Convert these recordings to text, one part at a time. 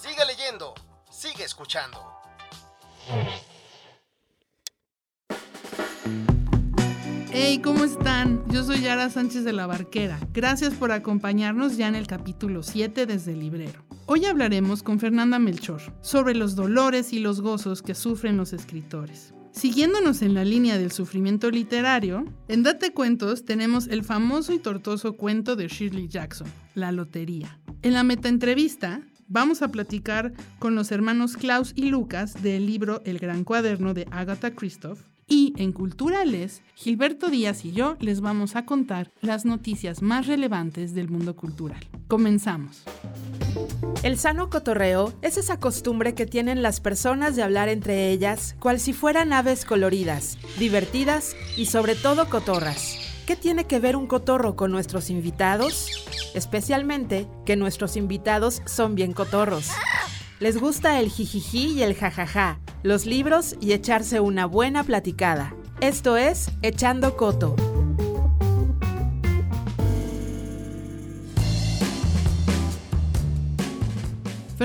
Sigue leyendo, sigue escuchando. Hey, ¿cómo están? Yo soy Yara Sánchez de la Barquera. Gracias por acompañarnos ya en el capítulo 7 desde el librero. Hoy hablaremos con Fernanda Melchor sobre los dolores y los gozos que sufren los escritores. Siguiéndonos en la línea del sufrimiento literario, en Date Cuentos tenemos el famoso y tortuoso cuento de Shirley Jackson, La Lotería. En la metaentrevista vamos a platicar con los hermanos Klaus y Lucas del libro El Gran Cuaderno de Agatha Christoph y en Culturales, Gilberto Díaz y yo les vamos a contar las noticias más relevantes del mundo cultural. Comenzamos. El sano cotorreo es esa costumbre que tienen las personas de hablar entre ellas cual si fueran aves coloridas, divertidas y sobre todo cotorras. ¿Qué tiene que ver un cotorro con nuestros invitados? Especialmente que nuestros invitados son bien cotorros. Les gusta el jijiji y el jajaja, los libros y echarse una buena platicada. Esto es Echando Coto.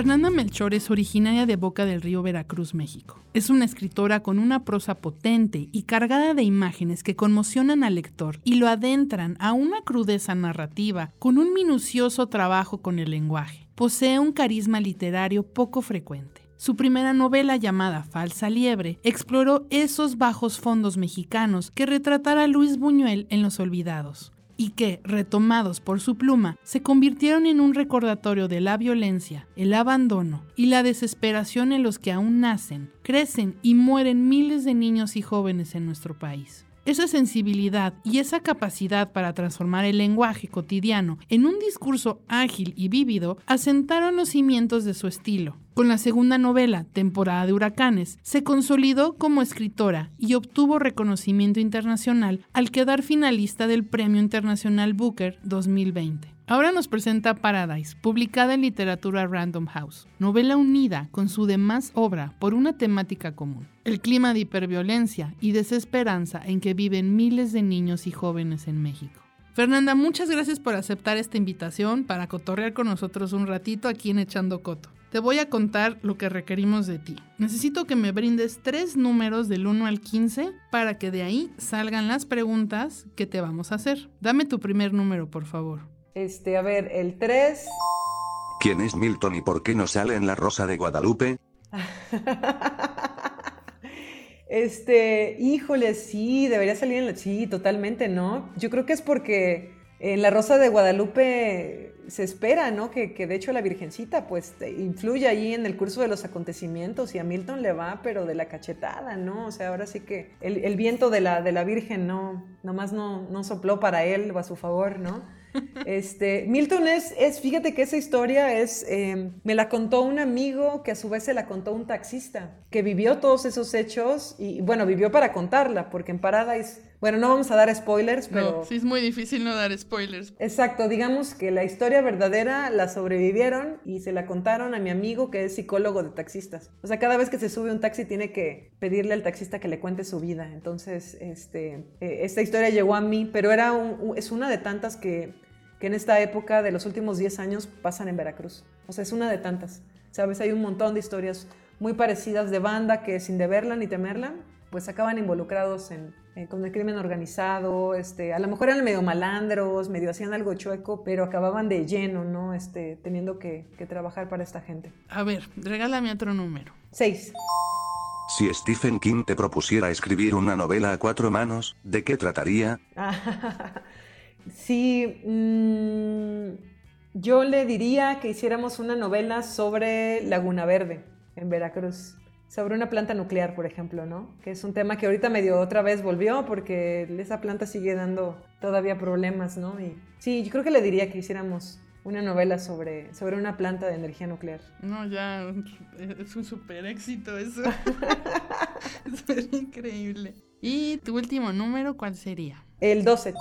Fernanda Melchor es originaria de Boca del Río, Veracruz, México. Es una escritora con una prosa potente y cargada de imágenes que conmocionan al lector y lo adentran a una crudeza narrativa con un minucioso trabajo con el lenguaje. Posee un carisma literario poco frecuente. Su primera novela llamada Falsa Liebre exploró esos bajos fondos mexicanos que retratara Luis Buñuel en Los Olvidados y que, retomados por su pluma, se convirtieron en un recordatorio de la violencia, el abandono y la desesperación en los que aún nacen, crecen y mueren miles de niños y jóvenes en nuestro país. Esa sensibilidad y esa capacidad para transformar el lenguaje cotidiano en un discurso ágil y vívido asentaron los cimientos de su estilo. Con la segunda novela, Temporada de Huracanes, se consolidó como escritora y obtuvo reconocimiento internacional al quedar finalista del Premio Internacional Booker 2020. Ahora nos presenta Paradise, publicada en literatura Random House, novela unida con su demás obra por una temática común, el clima de hiperviolencia y desesperanza en que viven miles de niños y jóvenes en México. Fernanda, muchas gracias por aceptar esta invitación para cotorrear con nosotros un ratito aquí en Echando Coto. Te voy a contar lo que requerimos de ti. Necesito que me brindes tres números del 1 al 15 para que de ahí salgan las preguntas que te vamos a hacer. Dame tu primer número, por favor. Este, a ver, el 3. ¿Quién es Milton y por qué no sale en La Rosa de Guadalupe? este, híjole, sí, debería salir en la... Sí, totalmente, ¿no? Yo creo que es porque en La Rosa de Guadalupe se espera, ¿no? Que, de hecho la Virgencita pues influye ahí en el curso de los acontecimientos y a Milton le va, pero de la cachetada, ¿no? O sea, ahora sí que el, viento de la, de la Virgen no, nomás no, no sopló para él o a su favor, ¿no? Este, Milton es, es, fíjate que esa historia es, em, me la contó un amigo que a su vez se la contó un taxista, que vivió todos esos hechos y, bueno, vivió para contarla, porque en Paradise, bueno, no vamos a dar spoilers, pero... No, sí es muy difícil no dar spoilers. Exacto, digamos que la historia verdadera la sobrevivieron y se la contaron a mi amigo que es psicólogo de taxistas. O sea, cada vez que se sube un taxi tiene que pedirle al taxista que le cuente su vida. Entonces, este, eh, esta historia llegó a mí, pero era es una de tantas que que en esta época de los últimos 10 años pasan en Veracruz. O sea, es una de tantas. ¿Sabes? Hay un montón de historias muy parecidas de banda que sin deberla ni temerla, pues acaban involucrados en, con el crimen organizado, este, a lo mejor eran medio malandros, medio hacían algo chueco, pero acababan de lleno, ¿no? Este, teniendo que, que trabajar para esta gente. A ver, regálame otro número. Seis. Si Stephen King te propusiera escribir una novela a cuatro manos, ¿de qué trataría? Sí, mm, yo le diría que hiciéramos una novela sobre Laguna Verde, en Veracruz. Sobre una planta nuclear, por ejemplo, ¿no? Que es un tema que ahorita medio otra vez volvió porque esa planta sigue dando todavía problemas, ¿no? Y sí, yo creo que le diría que hiciéramos una novela sobre, sobre una planta de energía nuclear. No, ya es un super éxito eso. es increíble. ¿Y tu último número cuál sería? El 12.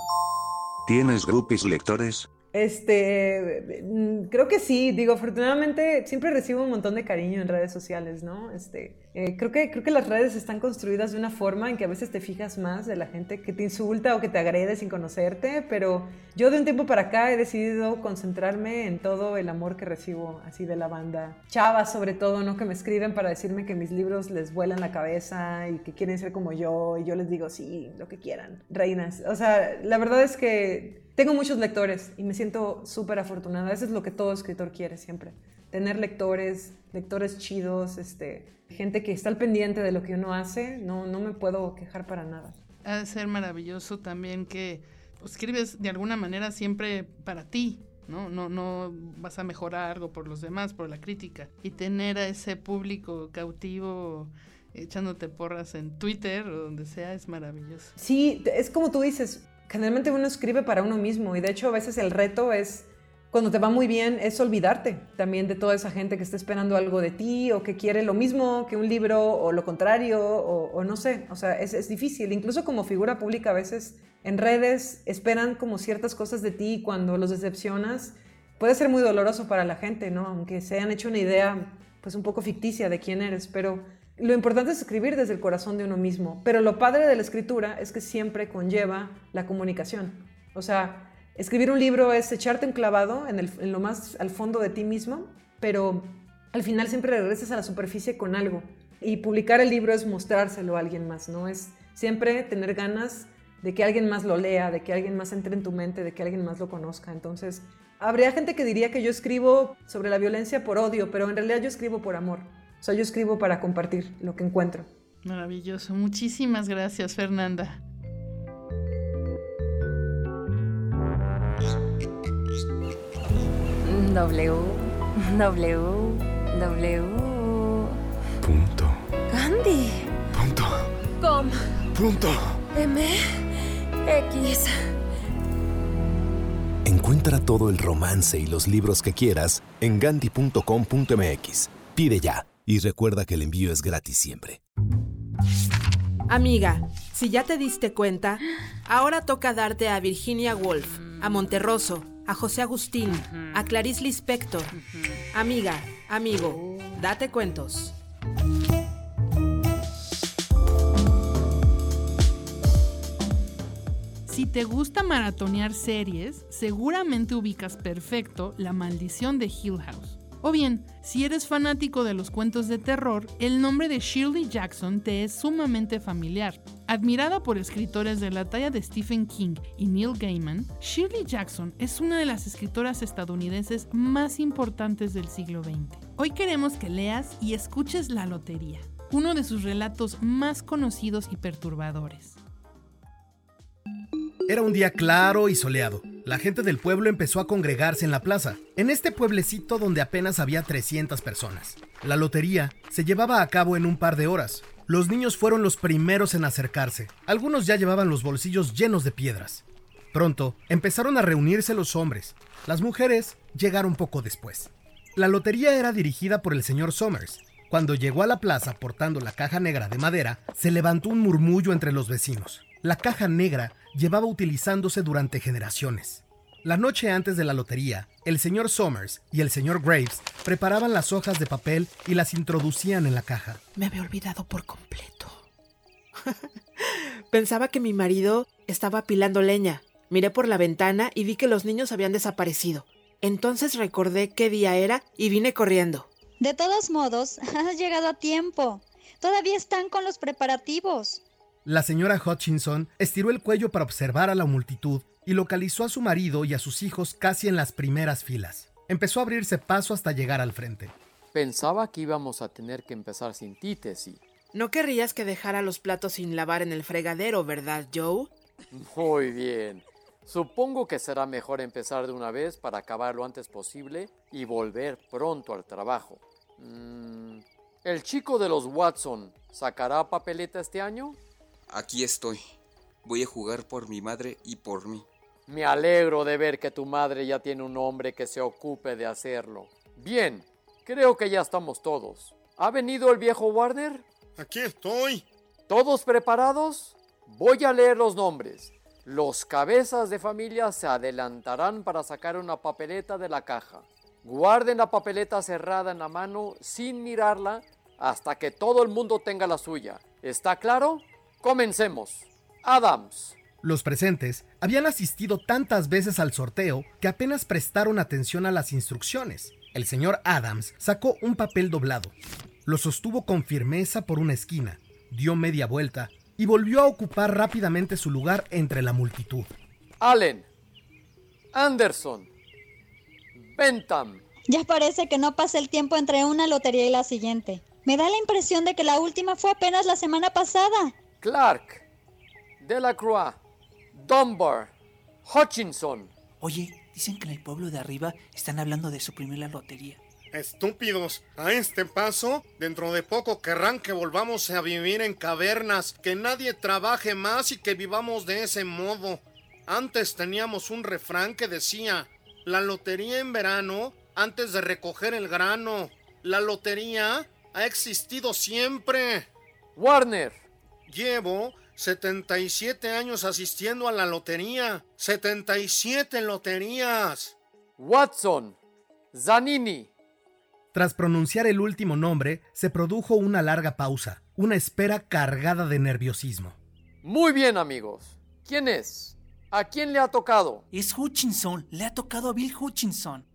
¿Tienes groupies lectores? Este, mm, creo que sí, digo, afortunadamente siempre recibo un montón de cariño en redes sociales, ¿no? Este, eh, creo, que, creo que las redes están construidas de una forma en que a veces te fijas más de la gente que te insulta o que te agrede sin conocerte, pero yo de un tiempo para acá he decidido concentrarme en todo el amor que recibo así de la banda. Chavas sobre todo, ¿no? Que me escriben para decirme que mis libros les vuelan la cabeza y que quieren ser como yo y yo les digo, sí, lo que quieran, reinas. O sea, la verdad es que tengo muchos lectores y me siento súper afortunada. Eso es lo que todo escritor quiere siempre. Tener lectores, lectores chidos, este, gente que está al pendiente de lo que uno hace. No, no me puedo quejar para nada. Ha de ser maravilloso también que escribes de alguna manera siempre para ti, ¿no? No, no vas a mejorar algo por los demás, por la crítica. Y tener a ese público cautivo echándote porras en Twitter o donde sea es maravilloso. Sí, es como tú dices, generalmente uno escribe para uno mismo y de hecho a veces el reto es, cuando te va muy bien, es olvidarte también de toda esa gente que está esperando algo de ti o que quiere lo mismo que un libro o lo contrario o, no sé, o sea, es, es, difícil. Incluso como figura pública a veces en redes esperan como ciertas cosas de ti y cuando los decepcionas puede ser muy doloroso para la gente, ¿no? Aunque se hayan hecho una idea pues un poco ficticia de quién eres, pero lo importante es escribir desde el corazón de uno mismo, pero lo padre de la escritura es que siempre conlleva la comunicación. O sea, escribir un libro es echarte un clavado en, lo más al fondo de ti mismo, pero al final siempre regresas a la superficie con algo. Y publicar el libro es mostrárselo a alguien más, ¿no? Es siempre tener ganas de que alguien más lo lea, de que alguien más entre en tu mente, de que alguien más lo conozca. Entonces, habría gente que diría que yo escribo sobre la violencia por odio, pero en realidad yo escribo por amor. O sea, yo escribo para compartir lo que encuentro. Maravilloso. Muchísimas gracias, Fernanda. W, W, W. Punto. Gandhi. Punto. Com. Punto. M. X. Encuentra todo el romance y los libros que quieras en gandhi.com.mx. Pide ya. Y recuerda que el envío es gratis siempre. Amiga, si ya te diste cuenta, ahora toca darte a Virginia Woolf, a Monterroso, a José Agustín, a Clarice Lispector. Amiga, amigo, date cuentos. Si te gusta maratonear series, seguramente ubicas perfecto La maldición de Hill House. O bien, si eres fanático de los cuentos de terror, el nombre de Shirley Jackson te es sumamente familiar. Admirada por escritores de la talla de Stephen King y Neil Gaiman, Shirley Jackson es una de las escritoras estadounidenses más importantes del siglo XX. Hoy queremos que leas y escuches La Lotería, uno de sus relatos más conocidos y perturbadores. Era un día claro y soleado. La gente del pueblo empezó a congregarse en la plaza, en este pueblecito donde apenas había 300 personas. La lotería se llevaba a cabo en un par de horas. Los niños fueron los primeros en acercarse. Algunos ya llevaban los bolsillos llenos de piedras. Pronto empezaron a reunirse los hombres. Las mujeres llegaron poco después. La lotería era dirigida por el señor Somers. Cuando llegó a la plaza portando la caja negra de madera, se levantó un murmullo entre los vecinos. La caja negra llevaba utilizándose durante generaciones. La noche antes de la lotería, el señor Somers y el señor Graves preparaban las hojas de papel y las introducían en la caja. Me había olvidado por completo. Pensaba que mi marido estaba apilando leña. Miré por la ventana y vi que los niños habían desaparecido. Entonces recordé qué día era y vine corriendo. De todos modos, has llegado a tiempo. Todavía están con los preparativos. La señora Hutchinson estiró el cuello para observar a la multitud y localizó a su marido y a sus hijos casi en las primeras filas. Empezó a abrirse paso hasta llegar al frente. Pensaba que íbamos a tener que empezar sin ti, Tessie. No querrías que dejara los platos sin lavar en el fregadero, ¿verdad, Joe? Muy bien. Supongo que será mejor empezar de una vez para acabar lo antes posible y volver pronto al trabajo. Mm, ¿El chico de los Watson sacará papeleta este año? Aquí estoy. Voy a jugar por mi madre y por mí. Me alegro de ver que tu madre ya tiene un hombre que se ocupe de hacerlo. Bien, creo que ya estamos todos. ¿Ha venido el viejo Warner? Aquí estoy. ¿Todos preparados? Voy a leer los nombres. Los cabezas de familia se adelantarán para sacar una papeleta de la caja. Guarden la papeleta cerrada en la mano sin mirarla hasta que todo el mundo tenga la suya. ¿Está claro? Comencemos. Adams. Los presentes habían asistido tantas veces al sorteo que apenas prestaron atención a las instrucciones. El señor Adams sacó un papel doblado, lo sostuvo con firmeza por una esquina, dio media vuelta y volvió a ocupar rápidamente su lugar entre la multitud. Allen. Anderson. Bentham. Ya parece que no pasa el tiempo entre una lotería y la siguiente. Me da la impresión de que la última fue apenas la semana pasada. Clark. Delacroix. Dunbar. Hutchinson. Oye, dicen que en el pueblo de arriba están hablando de suprimir la lotería. Estúpidos, a este paso, dentro de poco querrán que volvamos a vivir en cavernas, que nadie trabaje más y que vivamos de ese modo. Antes teníamos un refrán que decía, la lotería en verano antes de recoger el grano. La lotería ha existido siempre. Warner. Llevo 77 años asistiendo a la lotería. 77 loterías. Watson. Zanini. Tras pronunciar el último nombre, se produjo una larga pausa, una espera cargada de nerviosismo. Muy bien, amigos. ¿Quién es? ¿A quién le ha tocado? Es Hutchinson. Le ha tocado a Bill Hutchinson.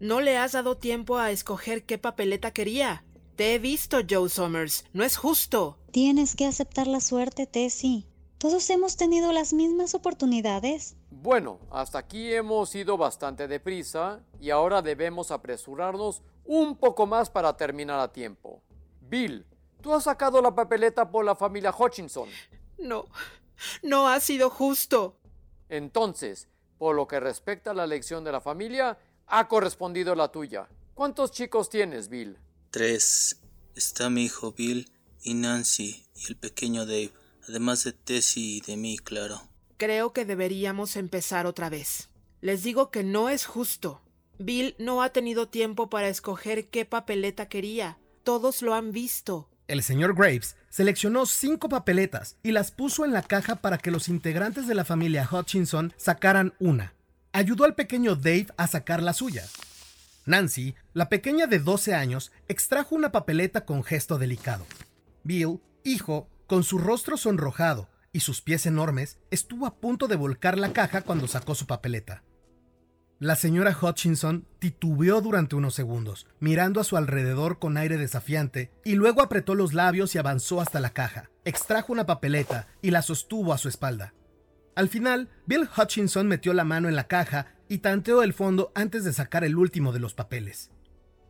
No le has dado tiempo a escoger qué papeleta quería. Te he visto, Joe Summers. No es justo. Tienes que aceptar la suerte, Tessie. Todos hemos tenido las mismas oportunidades. Bueno, hasta aquí hemos ido bastante deprisa y ahora debemos apresurarnos un poco más para terminar a tiempo. Bill, tú has sacado la papeleta por la familia Hutchinson. No, no ha sido justo. Entonces, por lo que respecta a la elección de la familia, ha correspondido la tuya. ¿Cuántos chicos tienes, Bill? Tres. Está mi hijo Bill y Nancy y el pequeño Dave, además de Tessie y de mí, claro. Creo que deberíamos empezar otra vez. Les digo que no es justo. Bill no ha tenido tiempo para escoger qué papeleta quería. Todos lo han visto. El señor Graves seleccionó cinco papeletas y las puso en la caja para que los integrantes de la familia Hutchinson sacaran una. Ayudó al pequeño Dave a sacar la suya. Nancy, la pequeña de 12 años, extrajo una papeleta con gesto delicado. Bill, hijo, con su rostro sonrojado y sus pies enormes, estuvo a punto de volcar la caja cuando sacó su papeleta. La señora Hutchinson titubeó durante unos segundos, mirando a su alrededor con aire desafiante, y luego apretó los labios y avanzó hasta la caja. Extrajo una papeleta y la sostuvo a su espalda. Al final, Bill Hutchinson metió la mano en la caja y tanteó el fondo antes de sacar el último de los papeles.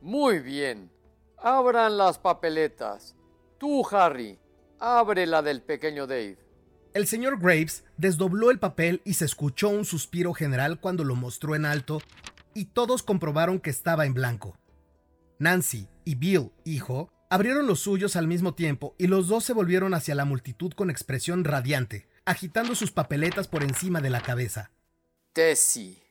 Muy bien. Abran las papeletas. Tú, Harry, abre la del pequeño Dave. El señor Graves desdobló el papel y se escuchó un suspiro general cuando lo mostró en alto y todos comprobaron que estaba en blanco. Nancy y Bill, hijo, abrieron los suyos al mismo tiempo y los dos se volvieron hacia la multitud con expresión radiante, agitando sus papeletas por encima de la cabeza. Tessie.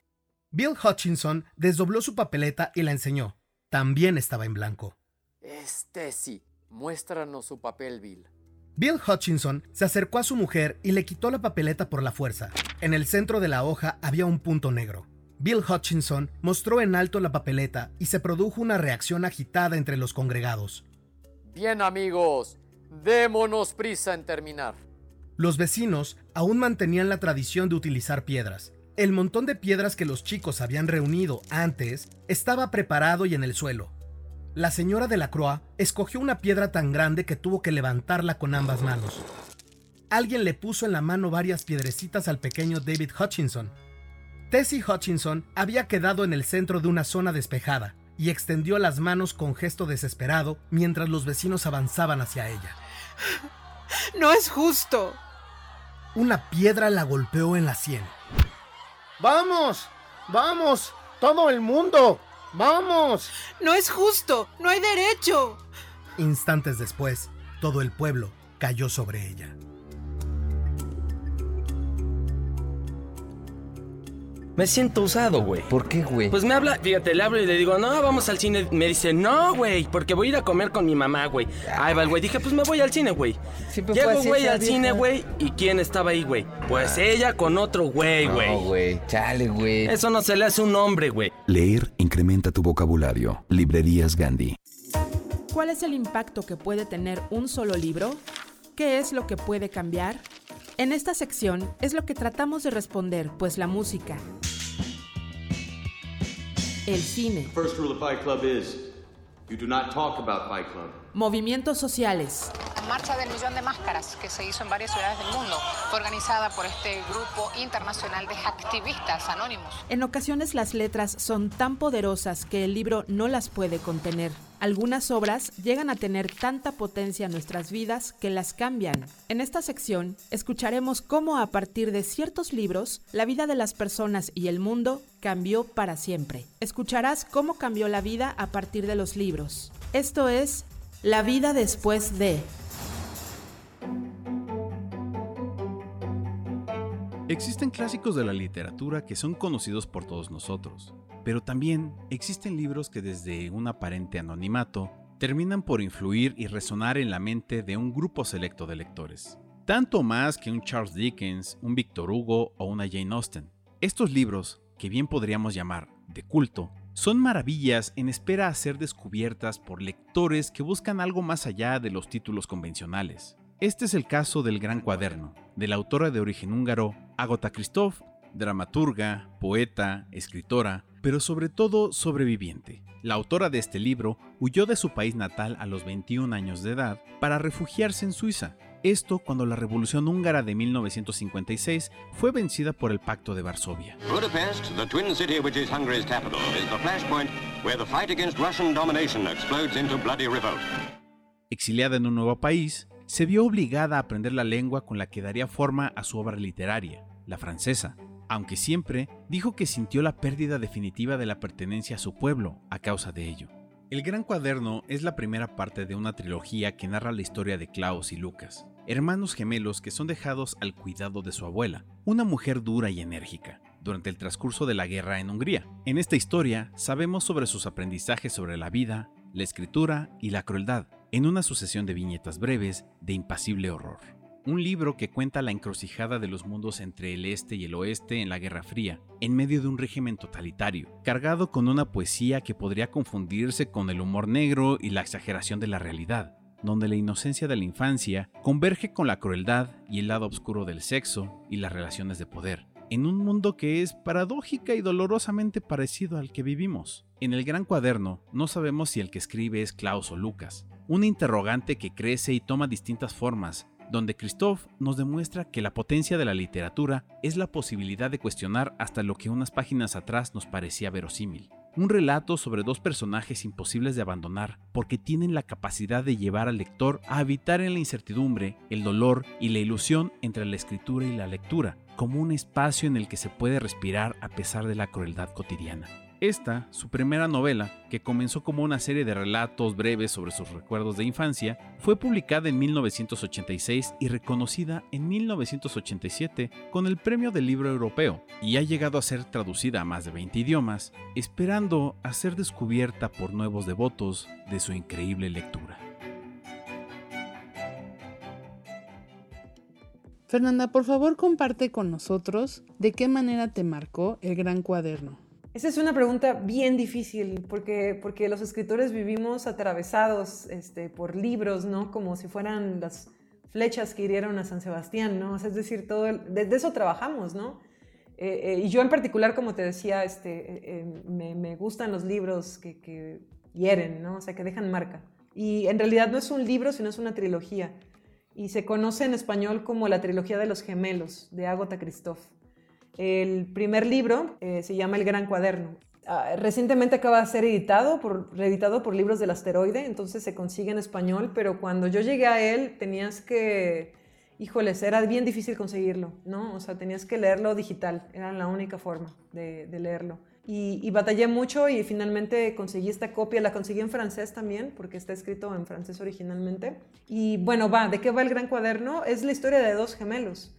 Bill Hutchinson desdobló su papeleta y la enseñó. También estaba en blanco. Es Tessie. Muéstranos su papel, Bill. Bill Hutchinson se acercó a su mujer y le quitó la papeleta por la fuerza. En el centro de la hoja había un punto negro. Bill Hutchinson mostró en alto la papeleta y se produjo una reacción agitada entre los congregados. Bien amigos, démonos prisa en terminar. Los vecinos aún mantenían la tradición de utilizar piedras. El montón de piedras que los chicos habían reunido antes estaba preparado y en el suelo. La señora de la Croix escogió una piedra tan grande que tuvo que levantarla con ambas manos. Alguien le puso en la mano varias piedrecitas al pequeño David Hutchinson. Tessie Hutchinson había quedado en el centro de una zona despejada y extendió las manos con gesto desesperado mientras los vecinos avanzaban hacia ella. No es justo. Una piedra la golpeó en la sien. ¡Vamos! ¡Vamos! ¡Todo el mundo! ¡Vamos! No es justo. No hay derecho. Instantes después, todo el pueblo cayó sobre ella. Me siento usado, güey. ¿Por qué, güey? Pues me habla, fíjate, le hablo y le digo, no, vamos al cine. Me dice, no, güey, porque voy a ir a comer con mi mamá, güey. Ahí va el güey. Dije, pues me voy al cine, güey. Fue Llego, así güey, al vieja. cine, güey. ¿Y quién estaba ahí, güey? Pues ella con otro güey, güey. No, güey. Chale, güey. Eso no se le hace un hombre, güey. Leer incrementa tu vocabulario. Librerías Gandhi. ¿Cuál es el impacto que puede tener un solo libro? ¿Qué es lo que puede cambiar? En esta sección es lo que tratamos de responder, pues la música, el cine, First rule of Fight Club is you do not talk about Fight Club. Movimientos sociales, La marcha del millón de máscaras que se hizo en varias ciudades del mundo fue organizada por este grupo internacional de activistas anónimos. En ocasiones las letras son tan poderosas que el libro no las puede contener. Algunas obras llegan a tener tanta potencia en nuestras vidas que las cambian. En esta sección escucharemos cómo a partir de ciertos libros la vida de las personas y el mundo cambió para siempre. Escucharás cómo cambió la vida a partir de los libros. Esto es La vida después de... Existen clásicos de la literatura que son conocidos por todos nosotros, pero también existen libros que desde un aparente anonimato terminan por influir y resonar en la mente de un grupo selecto de lectores. Tanto más que un Charles Dickens, un Victor Hugo o una Jane Austen. Estos libros, que bien podríamos llamar de culto, son maravillas en espera a ser descubiertas por lectores que buscan algo más allá de los títulos convencionales. Este es el caso del Gran Cuaderno, de la autora de origen húngaro Agota Christoph, dramaturga, poeta, escritora, pero sobre todo sobreviviente. La autora de este libro huyó de su país natal a los 21 años de edad para refugiarse en Suiza. Esto cuando la Revolución húngara de 1956 fue vencida por el Pacto de Varsovia. Budapest, the twin city which is Hungary's capital, is the flashpoint where the fight against Russian domination explodes into bloody revolt. Exiliada en un nuevo país, se vio obligada a aprender la lengua con la que daría forma a su obra literaria, la francesa, aunque siempre dijo que sintió la pérdida definitiva de la pertenencia a su pueblo a causa de ello. El Gran Cuaderno es la primera parte de una trilogía que narra la historia de Klaus y Lucas, hermanos gemelos que son dejados al cuidado de su abuela, una mujer dura y enérgica, durante el transcurso de la guerra en Hungría. En esta historia sabemos sobre sus aprendizajes sobre la vida, la escritura y la crueldad, en una sucesión de viñetas breves de impasible horror. Un libro que cuenta la encrucijada de los mundos entre el este y el oeste en la Guerra Fría, en medio de un régimen totalitario, cargado con una poesía que podría confundirse con el humor negro y la exageración de la realidad, donde la inocencia de la infancia converge con la crueldad y el lado oscuro del sexo y las relaciones de poder, en un mundo que es paradójica y dolorosamente parecido al que vivimos. En el gran cuaderno no sabemos si el que escribe es Klaus o Lucas, un interrogante que crece y toma distintas formas, donde Christoph nos demuestra que la potencia de la literatura es la posibilidad de cuestionar hasta lo que unas páginas atrás nos parecía verosímil. Un relato sobre dos personajes imposibles de abandonar porque tienen la capacidad de llevar al lector a habitar en la incertidumbre, el dolor y la ilusión entre la escritura y la lectura, como un espacio en el que se puede respirar a pesar de la crueldad cotidiana. Esta, su primera novela, que comenzó como una serie de relatos breves sobre sus recuerdos de infancia, fue publicada en 1986 y reconocida en 1987 con el Premio del Libro Europeo, y ha llegado a ser traducida a más de 20 idiomas, esperando a ser descubierta por nuevos devotos de su increíble lectura. Fernanda, por favor comparte con nosotros de qué manera te marcó el gran cuaderno. Esa es una pregunta bien difícil porque, porque los escritores vivimos atravesados este, por libros, ¿no? Como si fueran las flechas que hirieron a San Sebastián, ¿no? Es decir, todo el- de, eso trabajamos, ¿no? Eh, eh, y yo en particular, como te decía, este, eh, me, gustan los libros que, que hieren, ¿no? O sea, que dejan marca. Y en realidad no es un libro, sino es una trilogía. Y se conoce en español como la trilogía de los gemelos, de Agota Christoph. El primer libro eh, se llama El Gran Cuaderno. Ah, recientemente acaba de ser editado reeditado por Libros del Asteroide, entonces se consigue en español, pero cuando yo llegué a él tenías que, híjoles, era bien difícil conseguirlo, ¿no? O sea, tenías que leerlo digital, era la única forma de, de leerlo. Y, y batallé mucho y finalmente conseguí esta copia, la conseguí en francés también, porque está escrito en francés originalmente. Y bueno, va, ¿de qué va el Gran Cuaderno? Es la historia de dos gemelos.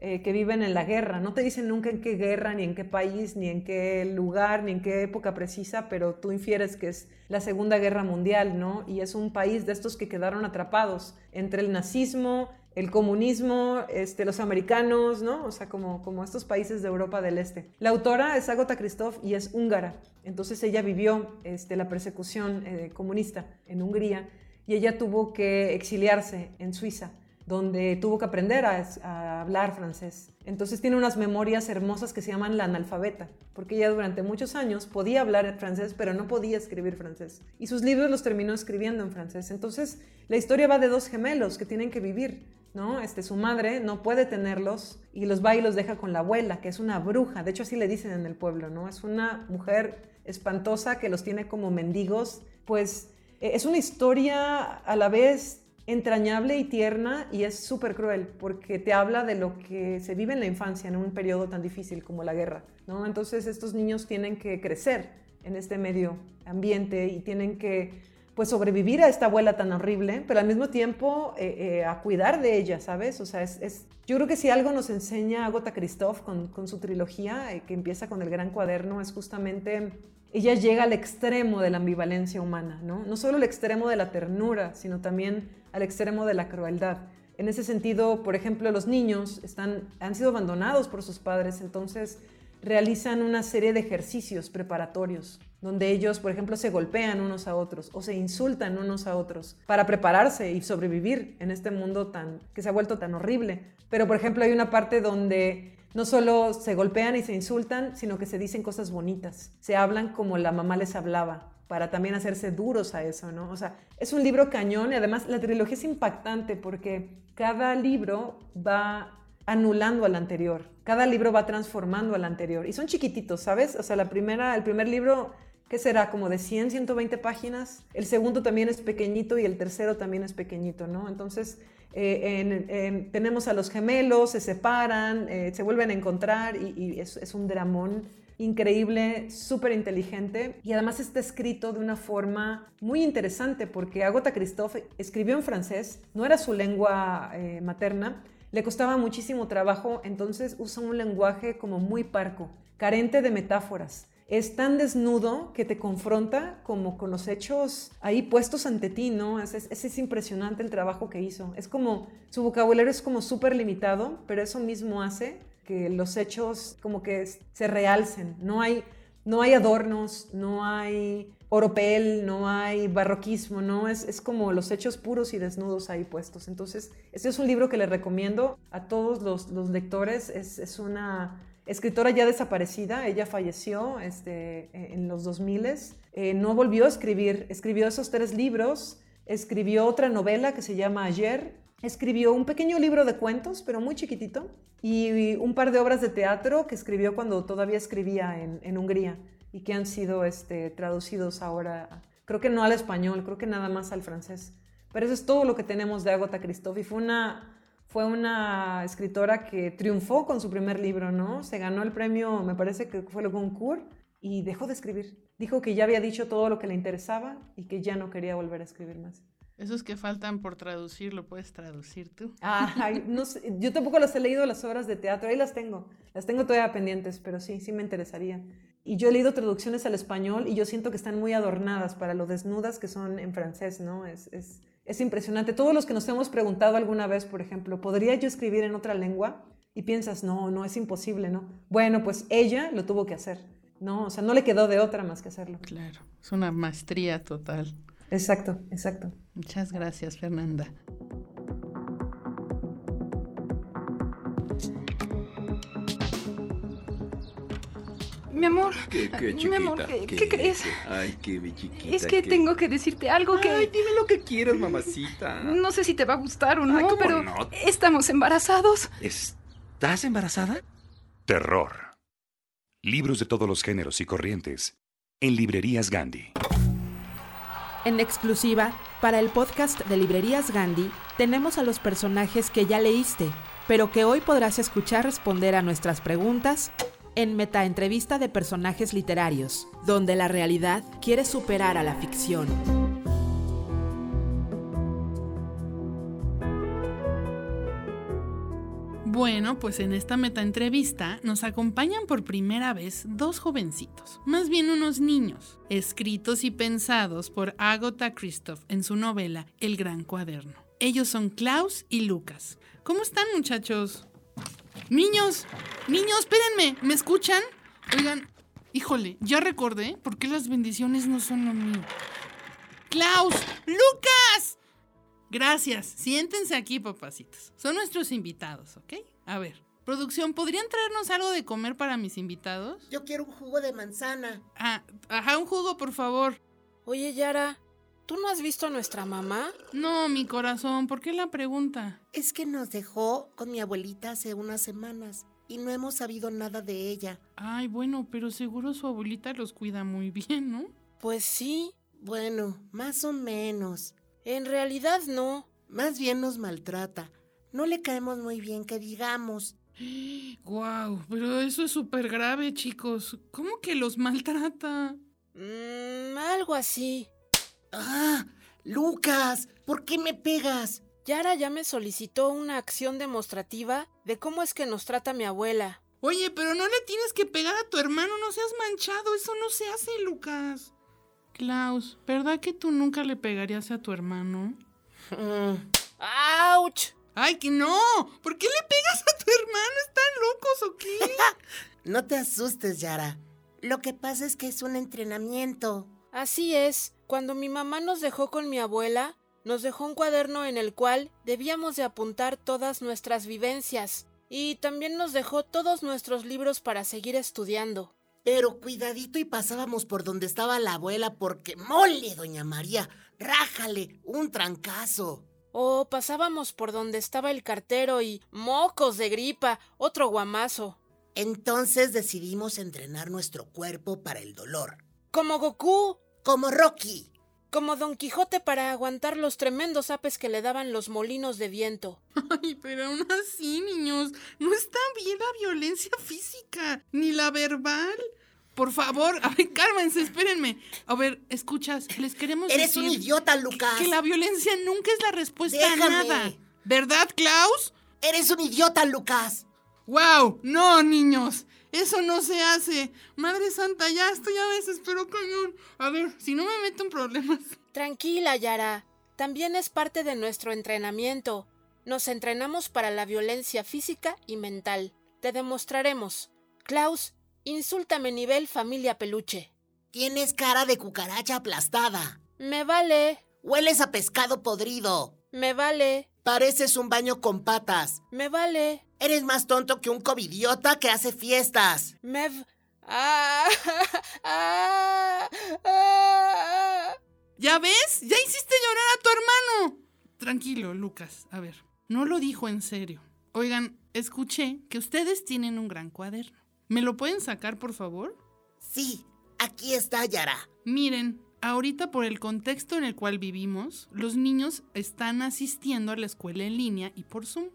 Eh, que viven en la guerra. No te dicen nunca en qué guerra, ni en qué país, ni en qué lugar, ni en qué época precisa, pero tú infieres que es la Segunda Guerra Mundial, ¿no? Y es un país de estos que quedaron atrapados entre el nazismo, el comunismo, este, los americanos, ¿no? O sea, como, como estos países de Europa del Este. La autora es Agota Christoph y es húngara. Entonces ella vivió este, la persecución eh, comunista en Hungría y ella tuvo que exiliarse en Suiza donde tuvo que aprender a, hablar francés. Entonces tiene unas memorias hermosas que se llaman La analfabeta, porque ella durante muchos años podía hablar francés, pero no podía escribir francés. Y sus libros los terminó escribiendo en francés. Entonces la historia va de dos gemelos que tienen que vivir. ¿no? Este, su madre no puede tenerlos y los va y los deja con la abuela, que es una bruja. De hecho, así le dicen en el pueblo, ¿no? Es una mujer espantosa que los tiene como mendigos. Pues e, es una historia a la vez entrañable y tierna y es súper cruel porque te habla de lo que se vive en la infancia en un periodo tan difícil como la guerra, ¿no? Entonces estos niños tienen que crecer en este medio ambiente y tienen que pues sobrevivir a esta abuela tan horrible, pero al mismo tiempo eh, eh, a cuidar de ella, ¿sabes? O sea, es, yo creo que si algo nos enseña Agota Christoph con, con su trilogía, eh, que empieza con el gran cuaderno, es justamente ella llega al extremo de la ambivalencia humana, ¿no? No solo el extremo de la ternura, sino también al extremo de la crueldad. En ese sentido, por ejemplo, los niños están, han sido abandonados por sus padres, entonces realizan una serie de ejercicios preparatorios, donde ellos, por ejemplo, se golpean unos a otros o se insultan unos a otros para prepararse y sobrevivir en este mundo tan, que se ha vuelto tan horrible. Pero, por ejemplo, hay una parte donde no solo se golpean y se insultan, sino que se dicen cosas bonitas, se hablan como la mamá les hablaba, para también hacerse duros a eso, ¿no? O sea, es un libro cañón y además la trilogía es impactante porque cada libro va anulando al anterior, cada libro va transformando al anterior y son chiquititos, ¿sabes? O sea, la primera, el primer libro, ¿qué será? Como de 100, 120 páginas, el segundo también es pequeñito y el tercero también es pequeñito, ¿no? Entonces, eh, tenemos a los gemelos, se separan, eh, se vuelven a encontrar y, es, un dramón increíble, súper inteligente y además está escrito de una forma muy interesante porque Agota Christoph escribió en francés, no era su lengua eh, materna, le costaba muchísimo trabajo, entonces usa un lenguaje como muy parco, carente de metáforas es tan desnudo que te confronta como con los hechos ahí puestos ante ti, ¿no? Es, es, impresionante el trabajo que hizo. Es como, su vocabulario es como súper limitado, pero eso mismo hace que los hechos como que se realcen. No hay, no hay adornos, no hay oropel, no hay barroquismo, ¿no? Es, es como los hechos puros y desnudos ahí puestos. Entonces, este es un libro que le recomiendo a todos los, los lectores. Es, es una escritora ya desaparecida, ella falleció este, en los 2000, eh, no volvió a escribir, escribió esos tres libros, escribió otra novela que se llama Ayer, escribió un pequeño libro de cuentos, pero muy chiquitito, y un par de obras de teatro que escribió cuando todavía escribía en, Hungría y que han sido este, traducidos ahora, creo que no al español, creo que nada más al francés. Pero eso es todo lo que tenemos de Agatha Christoph y fue una fue una escritora que triunfó con su primer libro, ¿no? Se ganó el premio, me parece que fue el Goncourt, y dejó de escribir. Dijo que ya había dicho todo lo que le interesaba y que ya no quería volver a escribir más. Esos que faltan por traducir, ¿lo puedes traducir tú? Ah, no sé, yo tampoco las he leído las obras de teatro, ahí las tengo, las tengo todavía pendientes, pero sí, sí me interesaría. Y yo he leído traducciones al español y yo siento que están muy adornadas para lo desnudas que son en francés, ¿no? Es, es, es impresionante. Todos los que nos hemos preguntado alguna vez, por ejemplo, ¿podría yo escribir en otra lengua? Y piensas, no, no es imposible, ¿no? Bueno, pues ella lo tuvo que hacer, ¿no? O sea, no le quedó de otra más que hacerlo. Claro, es una maestría total. Exacto, exacto. Muchas gracias, Fernanda. Mi amor. ¿Qué, qué, chiquita? Mi amor, ¿qué, crees? Ay, qué chiquita. Es que tengo que decirte algo que... Ay, dime lo que quieras, mamacita. No sé si te va a gustar o no, pero estamos embarazados. ¿Estás embarazada? Terror. Libros de todos los géneros y corrientes. En Librerías Gandhi. En exclusiva, para el podcast de Librerías Gandhi, tenemos a los personajes que ya leíste, pero que hoy podrás escuchar responder a nuestras preguntas en Metaentrevista de Personajes Literarios, donde la realidad quiere superar a la ficción. Bueno, pues en esta metaentrevista nos acompañan por primera vez dos jovencitos, más bien unos niños, escritos y pensados por Agatha Christoph en su novela El Gran Cuaderno. Ellos son Klaus y Lucas. ¿Cómo están, muchachos? Niños, niños, espérenme, ¿me escuchan? Oigan, híjole, ya recordé por qué las bendiciones no son lo mío. Klaus, Lucas. Gracias. Siéntense aquí, papacitos. Son nuestros invitados, ¿ok? A ver, producción, ¿podrían traernos algo de comer para mis invitados? Yo quiero un jugo de manzana. Ah, ajá, un jugo, por favor. Oye, Yara, ¿tú no has visto a nuestra mamá? No, mi corazón, ¿por qué la pregunta? Es que nos dejó con mi abuelita hace unas semanas y no hemos sabido nada de ella. Ay, bueno, pero seguro su abuelita los cuida muy bien, ¿no? Pues sí. Bueno, más o menos. En realidad no. Más bien nos maltrata. No le caemos muy bien, que digamos. Guau, pero eso es súper grave, chicos. ¿Cómo que los maltrata? Mmm, algo así. ¡Ah! Lucas, ¿por qué me pegas? Yara ya me solicitó una acción demostrativa de cómo es que nos trata mi abuela. Oye, pero no le tienes que pegar a tu hermano, no seas manchado, eso no se hace, Lucas. Klaus, ¿verdad que tú nunca le pegarías a tu hermano? ¡Auch! ¡Ay, que no! ¿Por qué le pegas a tu hermano? ¿Están locos o qué? no te asustes, Yara. Lo que pasa es que es un entrenamiento. Así es. Cuando mi mamá nos dejó con mi abuela, nos dejó un cuaderno en el cual debíamos de apuntar todas nuestras vivencias. Y también nos dejó todos nuestros libros para seguir estudiando. Pero cuidadito y pasábamos por donde estaba la abuela porque mole, doña María, rájale, un trancazo. O pasábamos por donde estaba el cartero y mocos de gripa, otro guamazo. Entonces decidimos entrenar nuestro cuerpo para el dolor. Como Goku. Como Rocky. Como Don Quijote para aguantar los tremendos apes que le daban los molinos de viento. Ay, pero aún así, niños, no está bien la violencia física, ni la verbal. Por favor, a ver, cálmense, espérenme. A ver, escuchas, les queremos Eres un idiota, Lucas. Que, la violencia nunca es la respuesta a nada. ¿Verdad, Klaus? Eres un idiota, Lucas. ¡Wow! No, niños. Eso no se hace. Madre Santa, ya estoy a veces, pero cañón. A ver, si no me meto en problemas. Tranquila, Yara. También es parte de nuestro entrenamiento. Nos entrenamos para la violencia física y mental. Te demostraremos. Klaus, insúltame nivel familia peluche. Tienes cara de cucaracha aplastada. Me vale. Hueles a pescado podrido. Me vale. Pareces un baño con patas. Me vale. Eres más tonto que un covidiota que hace fiestas. Mev. Ah, ah, ah, ¿Ya ves? Ya hiciste llorar a tu hermano. Tranquilo, Lucas. A ver, no lo dijo en serio. Oigan, escuché que ustedes tienen un gran cuaderno. ¿Me lo pueden sacar, por favor? Sí, aquí está Yara. Miren, ahorita por el contexto en el cual vivimos, los niños están asistiendo a la escuela en línea y por Zoom.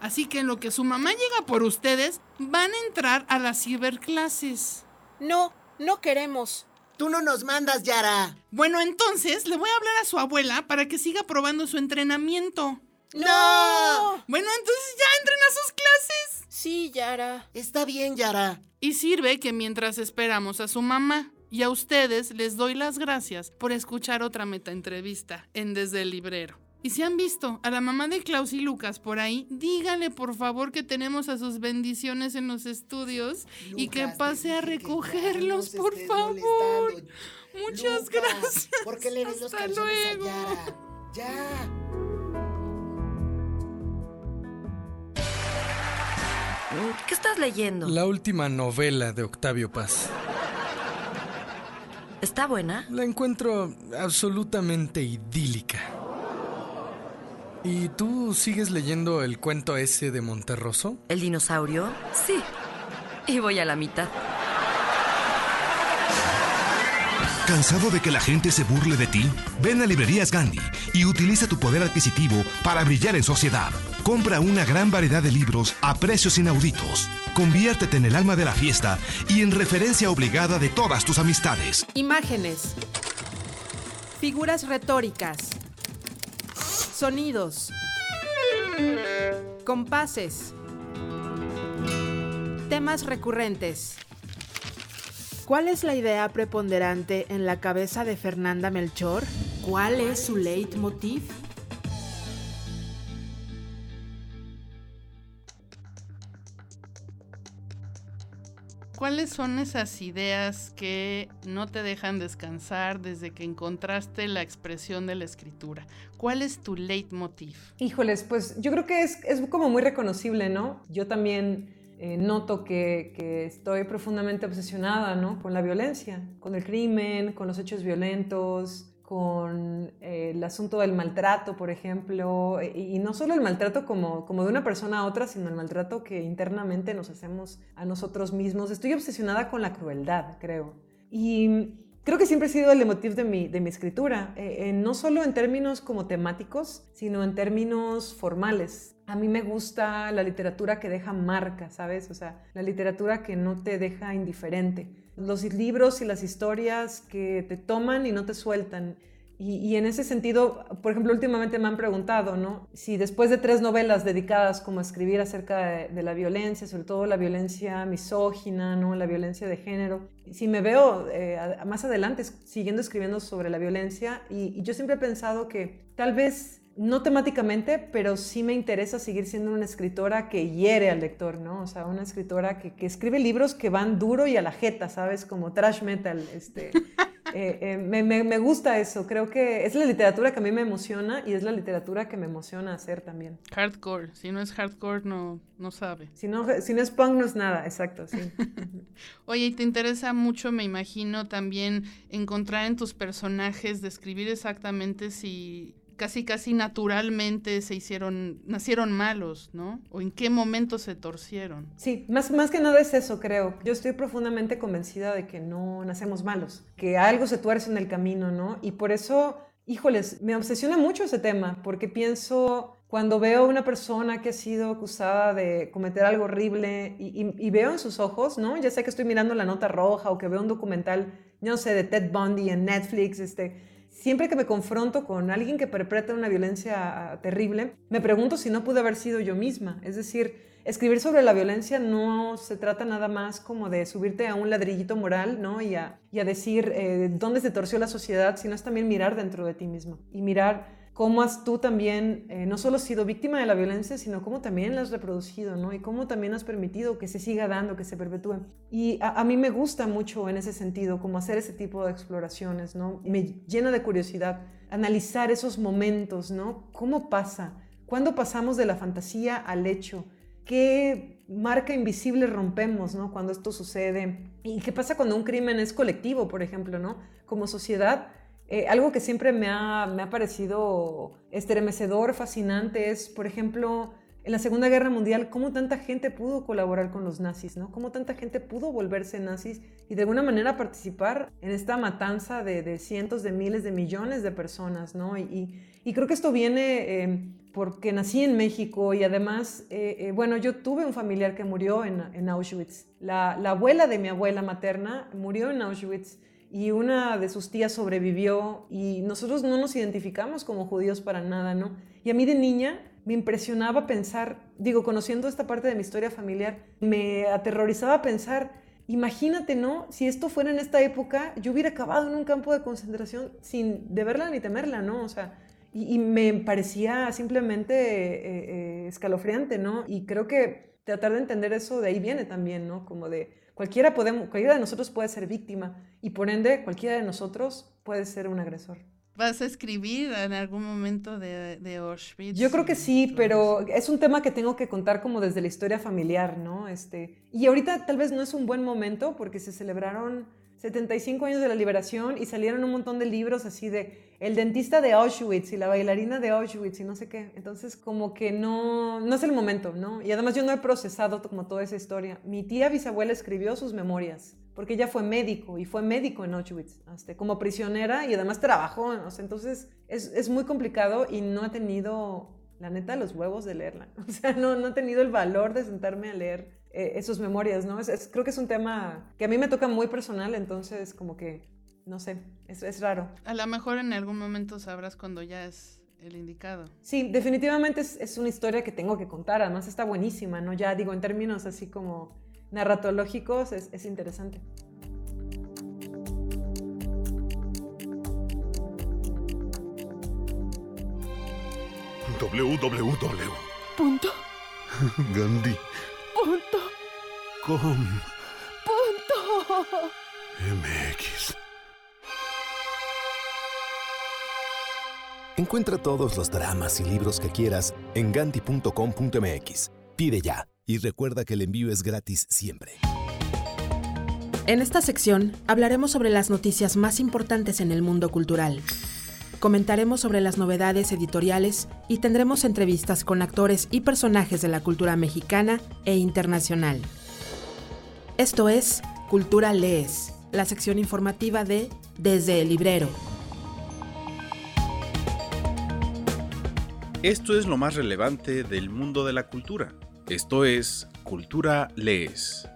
Así que en lo que su mamá llega por ustedes, van a entrar a las ciberclases. No, no queremos. Tú no nos mandas, Yara. Bueno, entonces le voy a hablar a su abuela para que siga probando su entrenamiento. ¡No! Bueno, entonces ya entren a sus clases. Sí, Yara. Está bien, Yara. Y sirve que mientras esperamos a su mamá y a ustedes les doy las gracias por escuchar otra meta entrevista en Desde el Librero. Y si han visto a la mamá de Klaus y Lucas por ahí, dígale por favor que tenemos a sus bendiciones en los estudios y que pase a recogerlos, por favor. Muchas gracias. ¿Por qué le des los a Yara? Ya. ¿Qué estás leyendo? La última novela de Octavio Paz. ¿Está buena? La encuentro absolutamente idílica. ¿Y tú sigues leyendo el cuento ese de Monterroso? ¿El dinosaurio? Sí. Y voy a la mitad. ¿Cansado de que la gente se burle de ti? Ven a Librerías Gandhi y utiliza tu poder adquisitivo para brillar en sociedad. Compra una gran variedad de libros a precios inauditos. Conviértete en el alma de la fiesta y en referencia obligada de todas tus amistades. Imágenes. Figuras retóricas. Sonidos. Compases. Temas recurrentes. ¿Cuál es la idea preponderante en la cabeza de Fernanda Melchor? ¿Cuál es su leitmotiv? ¿Cuáles son esas ideas que no te dejan descansar desde que encontraste la expresión de la escritura? ¿Cuál es tu leitmotiv? Híjoles, pues yo creo que es, es como muy reconocible, ¿no? Yo también eh, noto que, que, estoy profundamente obsesionada, ¿no? Con la violencia, con el crimen, con los hechos violentos, con eh, el asunto del maltrato, por ejemplo, y, y, no solo el maltrato como, como de una persona a otra, sino el maltrato que internamente nos hacemos a nosotros mismos. Estoy obsesionada con la crueldad, creo. Y creo que siempre ha sido el motivo de mi, de mi escritura, eh, eh, no solo en términos como temáticos, sino en términos formales. A mí me gusta la literatura que deja marca, ¿sabes? O sea, la literatura que no te deja indiferente los libros y las historias que te toman y no te sueltan. Y, en ese sentido, por ejemplo, últimamente me han preguntado, ¿no? Si después de tres novelas dedicadas como a escribir acerca de, la violencia, sobre todo la violencia misógina, ¿no? La violencia de género, si me veo eh, más adelante siguiendo escribiendo sobre la violencia y, y yo siempre he pensado que tal vez no temáticamente, pero sí me interesa seguir siendo una escritora que hiere al lector, ¿no? O sea, una escritora que, escribe libros que van duro y a la jeta, ¿sabes? Como trash metal. Este, eh, eh, me, gusta eso, creo que es la literatura que a mí me emociona y es la literatura que me emociona hacer también. Hardcore, si no es hardcore no, no sabe. Si no, si no es punk no es nada, exacto, sí. Oye, y te interesa mucho, me imagino, también encontrar en tus personajes, describir exactamente si casi casi naturalmente se hicieron, nacieron malos, ¿no? ¿O en qué momento se torcieron? Sí, más, más que nada es eso, creo. Yo estoy profundamente convencida de que no nacemos malos, que algo se tuerce en el camino, ¿no? Y por eso, híjoles, me obsesiona mucho ese tema, porque pienso cuando veo a una persona que ha sido acusada de cometer algo horrible y, y, veo en sus ojos, ¿no? Ya sé que estoy mirando la nota roja o que veo un documental, no sé, de Ted Bundy en Netflix, este, siempre que me confronto con alguien que perpetra una violencia ah, terrible, me pregunto si no pude haber sido yo misma. Es decir, escribir sobre la violencia no se trata nada más como de subirte a un ladrillito moral, ¿no? Y a, decir eh, dónde se torció la sociedad, sino es también mirar dentro de ti mismo y mirar cómo has tú también eh, no solo sido víctima de la violencia, sino cómo también la has reproducido, ¿no? Y cómo también has permitido que se siga dando, que se perpetúe. Y a, mí me gusta mucho en ese sentido, como hacer ese tipo de exploraciones, ¿no? me llena de curiosidad analizar esos momentos, ¿no? ¿Cómo pasa? ¿Cuándo pasamos de la fantasía al hecho? ¿Qué marca invisible rompemos, ¿no? Cuando esto sucede. ¿Y qué pasa cuando un crimen es colectivo, por ejemplo, ¿no? Como sociedad eh, algo que siempre me ha, me ha parecido estremecedor, fascinante, es, por ejemplo, en la Segunda Guerra Mundial, cómo tanta gente pudo colaborar con los nazis, ¿no? Cómo tanta gente pudo volverse nazis y de alguna manera participar en esta matanza de, cientos de miles de millones de personas, ¿no? Y, y creo que esto viene eh, porque nací en México y además, eh, bueno, yo tuve un familiar que murió en, en Auschwitz. La abuela de mi abuela materna murió en Auschwitz y una de sus tías sobrevivió y nosotros no nos identificamos como judíos para nada, ¿no? Y a mí de niña me impresionaba pensar, digo, conociendo esta parte de mi historia familiar, me aterrorizaba pensar, imagínate, ¿no? Si esto fuera en esta época, yo hubiera acabado en un campo de concentración sin deberla ni temerla, ¿no? O sea, y, me parecía simplemente eh, eh, escalofriante, ¿no? Y creo que tratar de entender eso de ahí viene también, ¿no? Como de Cualquiera, podemos, cualquiera de nosotros puede ser víctima y por ende cualquiera de nosotros puede ser un agresor. ¿Vas a escribir en algún momento de, de Auschwitz? Yo creo que sí, pero es un tema que tengo que contar como desde la historia familiar, ¿no? Este, y ahorita tal vez no es un buen momento porque se celebraron 75 años de la liberación y salieron un montón de libros así de el dentista de Auschwitz y la bailarina de Auschwitz y no sé qué. Entonces como que no, no es el momento, ¿no? Y además yo no he procesado como toda esa historia. Mi tía bisabuela escribió sus memorias porque ella fue médico y fue médico en Auschwitz, este, como prisionera y además trabajó. entonces es, es muy complicado y no he tenido, la neta, los huevos de leerla. O sea, no, no he tenido el valor de sentarme a leer eh, esas memorias, ¿no? Es, creo que es un tema que a mí me toca muy personal, entonces como que, no sé, es, es raro. A lo mejor en algún momento sabrás cuando ya es el indicado. Sí, definitivamente es, es, una historia que tengo que contar, además está buenísima, ¿no? Ya digo, en términos así como narratológicos es, es interesante. www. Punto. Gandhi. Punto. Com. Punto. MX. Encuentra todos los dramas y libros que quieras en ganti.com.mx. Pide ya y recuerda que el envío es gratis siempre. En esta sección hablaremos sobre las noticias más importantes en el mundo cultural. Comentaremos sobre las novedades editoriales y tendremos entrevistas con actores y personajes de la cultura mexicana e internacional. Esto es Cultura Lees, la sección informativa de Desde el Librero. Esto es lo más relevante del mundo de la cultura. Esto es Cultura Lees.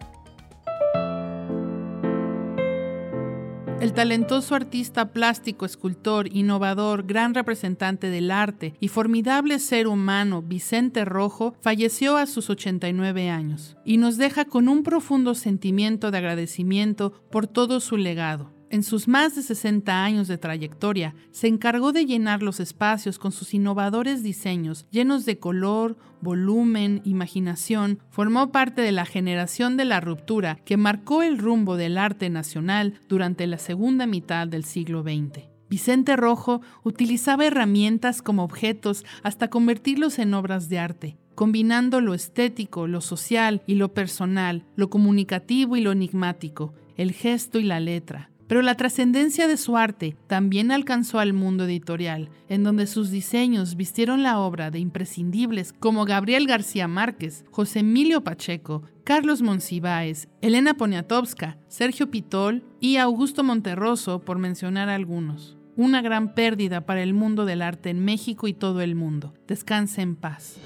El talentoso artista plástico, escultor, innovador, gran representante del arte y formidable ser humano Vicente Rojo falleció a sus 89 años y nos deja con un profundo sentimiento de agradecimiento por todo su legado. En sus más de 60 años de trayectoria, se encargó de llenar los espacios con sus innovadores diseños llenos de color, volumen, imaginación. Formó parte de la generación de la ruptura que marcó el rumbo del arte nacional durante la segunda mitad del siglo XX. Vicente Rojo utilizaba herramientas como objetos hasta convertirlos en obras de arte, combinando lo estético, lo social y lo personal, lo comunicativo y lo enigmático, el gesto y la letra. Pero la trascendencia de su arte también alcanzó al mundo editorial, en donde sus diseños vistieron la obra de imprescindibles como Gabriel García Márquez, José Emilio Pacheco, Carlos Monsiváis, Elena Poniatowska, Sergio Pitol y Augusto Monterroso, por mencionar algunos. Una gran pérdida para el mundo del arte en México y todo el mundo. Descanse en paz.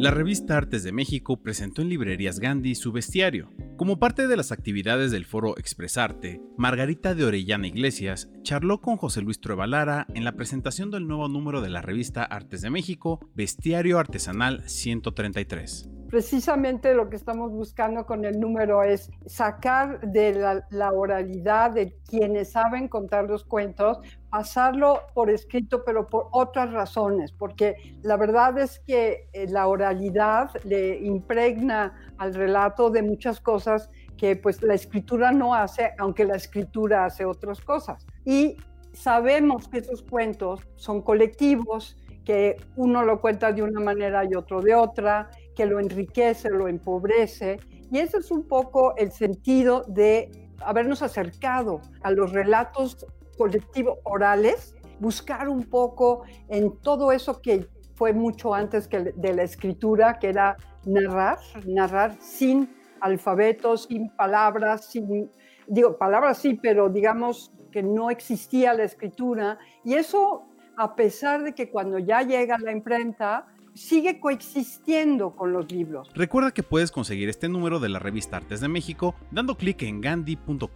La revista Artes de México presentó en librerías Gandhi su bestiario. Como parte de las actividades del foro Expresarte, Margarita de Orellana Iglesias charló con José Luis Truebalara en la presentación del nuevo número de la revista Artes de México, Bestiario Artesanal 133 precisamente lo que estamos buscando con el número es sacar de la, la, oralidad de quienes saben contar los cuentos, pasarlo por escrito, pero por otras razones, porque la verdad es que eh, la oralidad le impregna al relato de muchas cosas que pues la escritura no hace, aunque la escritura hace otras cosas. Y sabemos que esos cuentos son colectivos, que uno lo cuenta de una manera y otro de otra, que lo enriquece, lo empobrece. Y ese es un poco el sentido de habernos acercado a los relatos colectivos orales, buscar un poco en todo eso que fue mucho antes que de la escritura, que era narrar, narrar sin alfabeto, sin palabras, sin, digo, palabras sí, pero digamos que no existía la escritura. Y eso, a pesar de que cuando ya llega la imprenta, sigue coexistiendo con los libros. Recuerda que puedes conseguir este número de la revista Artes de México dando clic en gandhi.com.mx.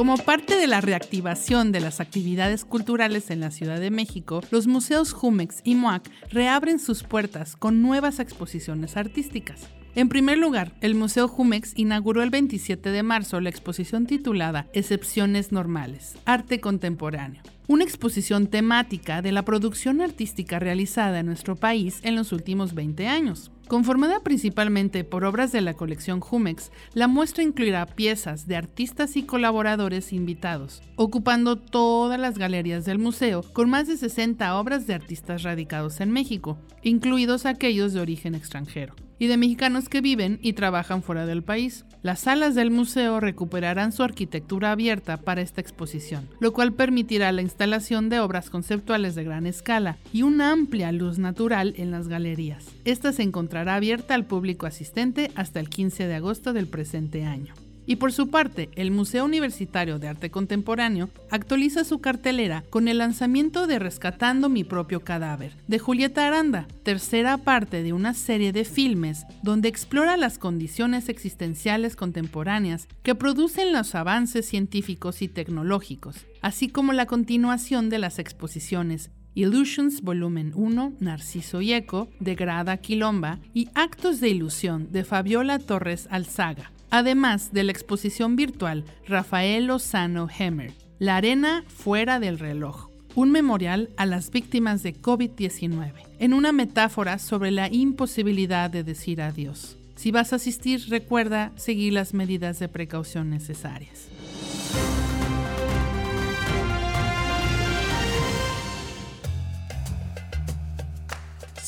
Como parte de la reactivación de las actividades culturales en la Ciudad de México, los museos Jumex y MOAC reabren sus puertas con nuevas exposiciones artísticas. En primer lugar, el Museo Jumex inauguró el 27 de marzo la exposición titulada Excepciones Normales, Arte Contemporáneo, una exposición temática de la producción artística realizada en nuestro país en los últimos 20 años. Conformada principalmente por obras de la colección Jumex, la muestra incluirá piezas de artistas y colaboradores invitados, ocupando todas las galerías del museo con más de 60 obras de artistas radicados en México, incluidos aquellos de origen extranjero y de mexicanos que viven y trabajan fuera del país. Las salas del museo recuperarán su arquitectura abierta para esta exposición, lo cual permitirá la instalación de obras conceptuales de gran escala y una amplia luz natural en las galerías. Esta se encontrará abierta al público asistente hasta el 15 de agosto del presente año. Y por su parte, el Museo Universitario de Arte Contemporáneo actualiza su cartelera con el lanzamiento de Rescatando mi propio cadáver, de Julieta Aranda, tercera parte de una serie de filmes donde explora las condiciones existenciales contemporáneas que producen los avances científicos y tecnológicos, así como la continuación de las exposiciones Illusions Volumen 1, Narciso y Eco, de Grada Quilomba, y Actos de Ilusión, de Fabiola Torres Alzaga, además de la exposición virtual Rafael Lozano Hemmer, La Arena Fuera del Reloj, un memorial a las víctimas de COVID-19, en una metáfora sobre la imposibilidad de decir adiós. Si vas a asistir, recuerda seguir las medidas de precaución necesarias.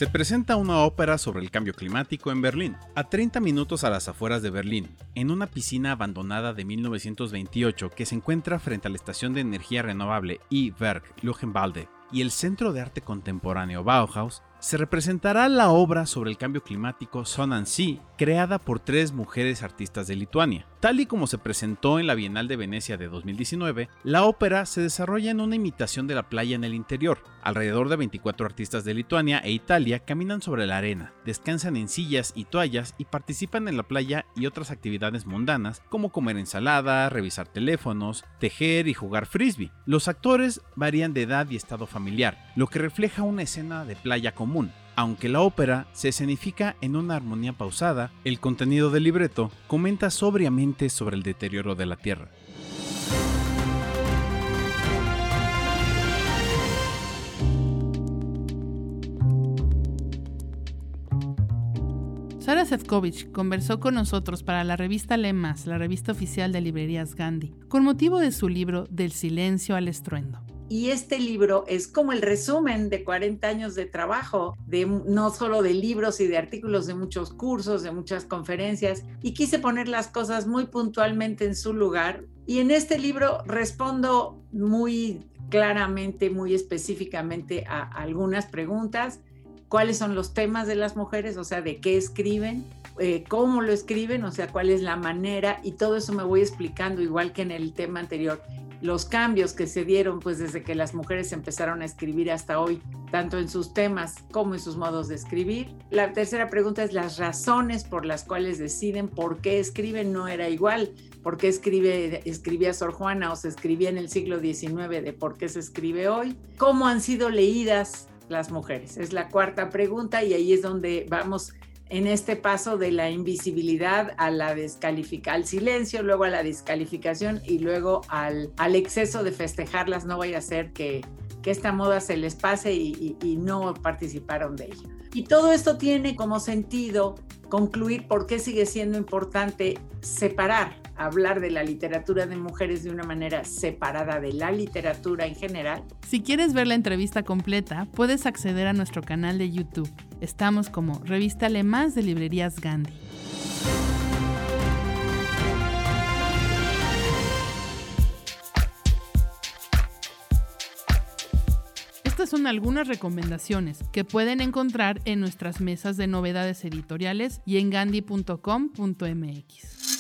Se presenta una ópera sobre el cambio climático en Berlín, a 30 minutos a las afueras de Berlín, en una piscina abandonada de 1928 que se encuentra frente a la estación de energía renovable E-Werk Luchenwalde y el Centro de Arte Contemporáneo Bauhaus, se representará la obra sobre el cambio climático Son and Sea, creada por tres mujeres artistas de Lituania. Tal y como se presentó en la Bienal de Venecia de 2019, la ópera se desarrolla en una imitación de la playa en el interior. Alrededor de 24 artistas de Lituania e Italia caminan sobre la arena, descansan en sillas y toallas y participan en la playa y otras actividades mundanas como comer ensalada, revisar teléfonos, tejer y jugar frisbee. Los actores varían de edad y estado familiar, lo que refleja una escena de playa común. Aunque la ópera se escenifica en una armonía pausada, el contenido del libreto comenta sobriamente sobre el deterioro de la Tierra. Sara Sefcovic conversó con nosotros para la revista Lemas, la revista oficial de librerías Gandhi, con motivo de su libro Del silencio al estruendo. Y este libro es como el resumen de 40 años de trabajo, de, no solo de libros y de artículos, de muchos cursos, de muchas conferencias, y quise poner las cosas muy puntualmente en su lugar. Y en este libro respondo muy claramente, muy específicamente a algunas preguntas. Cuáles son los temas de las mujeres, o sea, de qué escriben, eh, cómo lo escriben, o sea, cuál es la manera, y todo eso me voy explicando, igual que en el tema anterior, los cambios que se dieron pues desde que las mujeres empezaron a escribir hasta hoy, tanto en sus temas como en sus modos de escribir. La tercera pregunta es las razones por las cuales deciden por qué escriben, no era igual, por qué escribe, escribía Sor Juana o se escribía en el siglo XIX de por qué se escribe hoy, cómo han sido leídas las mujeres? Es la cuarta pregunta y ahí es donde vamos en este paso de la invisibilidad a la descalificación, al silencio, luego a la descalificación y luego al, exceso de festejarlas. No vaya a ser que, esta moda se les pase y, y no participaron de ella. Y todo esto tiene como sentido concluir por qué sigue siendo importante separar, hablar de la literatura de mujeres de una manera separada de la literatura en general. Si quieres ver la entrevista completa, puedes acceder a nuestro canal de YouTube. Estamos como Revista Más de Librerías Gandhi. Estas son algunas recomendaciones que pueden encontrar en nuestras mesas de novedades editoriales y en gandhi.com.mx.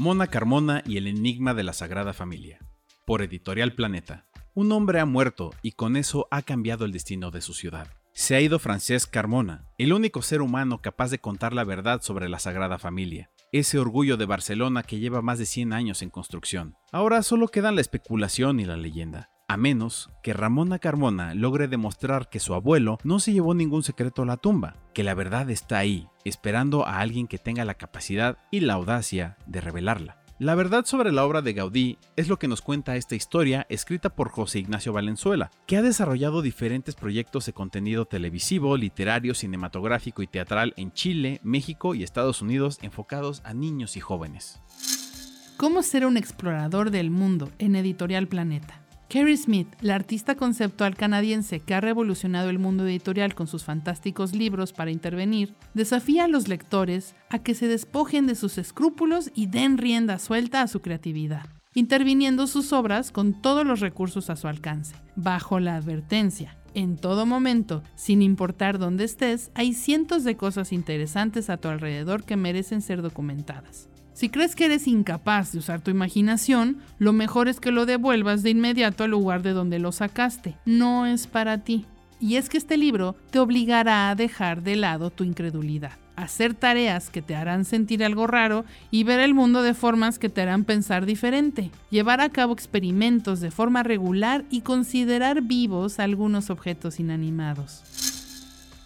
Mona Carmona y el enigma de la Sagrada Familia. Por Editorial Planeta. Un hombre ha muerto y con eso ha cambiado el destino de su ciudad. Se ha ido Francesc Carmona, el único ser humano capaz de contar la verdad sobre la Sagrada Familia, ese orgullo de Barcelona que lleva más de 100 años en construcción. Ahora solo quedan la especulación y la leyenda a menos que Ramona Carmona logre demostrar que su abuelo no se llevó ningún secreto a la tumba, que la verdad está ahí, esperando a alguien que tenga la capacidad y la audacia de revelarla. La verdad sobre la obra de Gaudí es lo que nos cuenta esta historia escrita por José Ignacio Valenzuela, que ha desarrollado diferentes proyectos de contenido televisivo, literario, cinematográfico y teatral en Chile, México y Estados Unidos enfocados a niños y jóvenes. ¿Cómo ser un explorador del mundo en Editorial Planeta? Carrie Smith, la artista conceptual canadiense que ha revolucionado el mundo editorial con sus fantásticos libros para intervenir, desafía a los lectores a que se despojen de sus escrúpulos y den rienda suelta a su creatividad, interviniendo sus obras con todos los recursos a su alcance, bajo la advertencia. En todo momento, sin importar dónde estés, hay cientos de cosas interesantes a tu alrededor que merecen ser documentadas. Si crees que eres incapaz de usar tu imaginación, lo mejor es que lo devuelvas de inmediato al lugar de donde lo sacaste. No es para ti. Y es que este libro te obligará a dejar de lado tu incredulidad, hacer tareas que te harán sentir algo raro y ver el mundo de formas que te harán pensar diferente, llevar a cabo experimentos de forma regular y considerar vivos algunos objetos inanimados.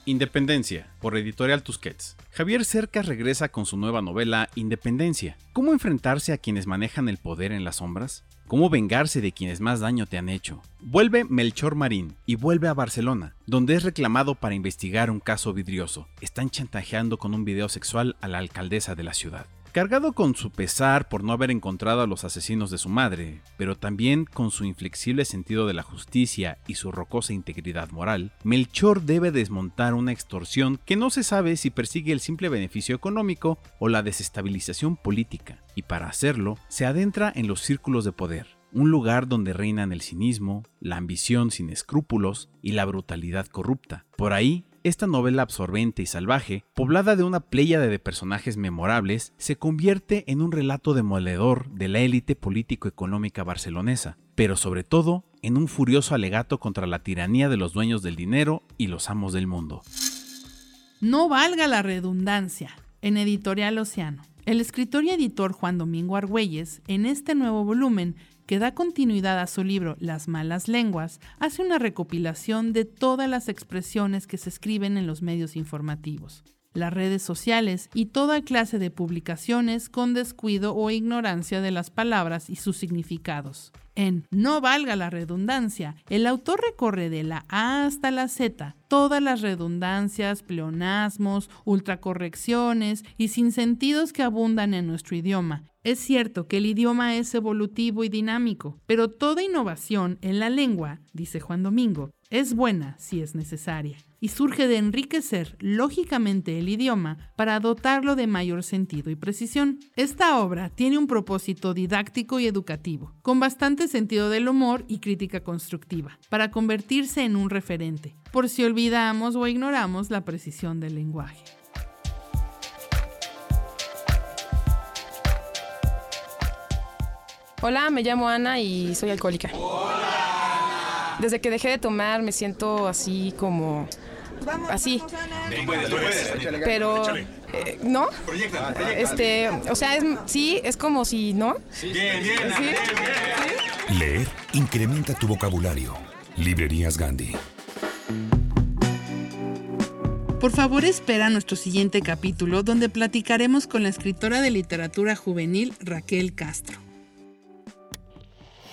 Independencia, por Editorial Tusquets. Javier Cercas regresa con su nueva novela Independencia. ¿Cómo enfrentarse a quienes manejan el poder en las sombras? ¿Cómo vengarse de quienes más daño te han hecho? Vuelve Melchor Marín y vuelve a Barcelona, donde es reclamado para investigar un caso vidrioso. Están chantajeando con un video sexual a la alcaldesa de la ciudad cargado con su pesar por no haber encontrado a los asesinos de su madre, pero también con su inflexible sentido de la justicia y su rocosa integridad moral, Melchor debe desmontar una extorsión que no se sabe si persigue el simple beneficio económico o la desestabilización política, y para hacerlo se adentra en los círculos de poder, un lugar donde reinan el cinismo, la ambición sin escrúpulos y la brutalidad corrupta. Por ahí esta novela absorbente y salvaje, poblada de una pléyade de personajes memorables, se convierte en un relato demoledor de la élite político-económica barcelonesa, pero sobre todo en un furioso alegato contra la tiranía de los dueños del dinero y los amos del mundo. No valga la redundancia. En Editorial Océano. El escritor y editor Juan Domingo Argüelles, en este nuevo volumen, que da continuidad a su libro Las malas lenguas, hace una recopilación de todas las expresiones que se escriben en los medios informativos, las redes sociales y toda clase de publicaciones con descuido o ignorancia de las palabras y sus significados. En No valga la redundancia, el autor recorre de la A hasta la Z todas las redundancias, pleonasmos, ultracorrecciones y sinsentidos que abundan en nuestro idioma. Es cierto que el idioma es evolutivo y dinámico, pero toda innovación en la lengua, dice Juan Domingo, es buena si es necesaria y surge de enriquecer lógicamente el idioma para dotarlo de mayor sentido y precisión. Esta obra tiene un propósito didáctico y educativo, con bastante sentido del humor y crítica constructiva, para convertirse en un referente, por si olvidamos o ignoramos la precisión del lenguaje. Hola, me llamo Ana y soy alcohólica. Desde que dejé de tomar me siento así como... Así. Pero... eh, ¿No? Este, o sea, es, sí, es como si, ¿no? Bien, bien, ¿Sí? Leer incrementa tu vocabulario. Librerías Gandhi. Por favor, espera nuestro siguiente capítulo donde platicaremos con la escritora de literatura juvenil Raquel Castro.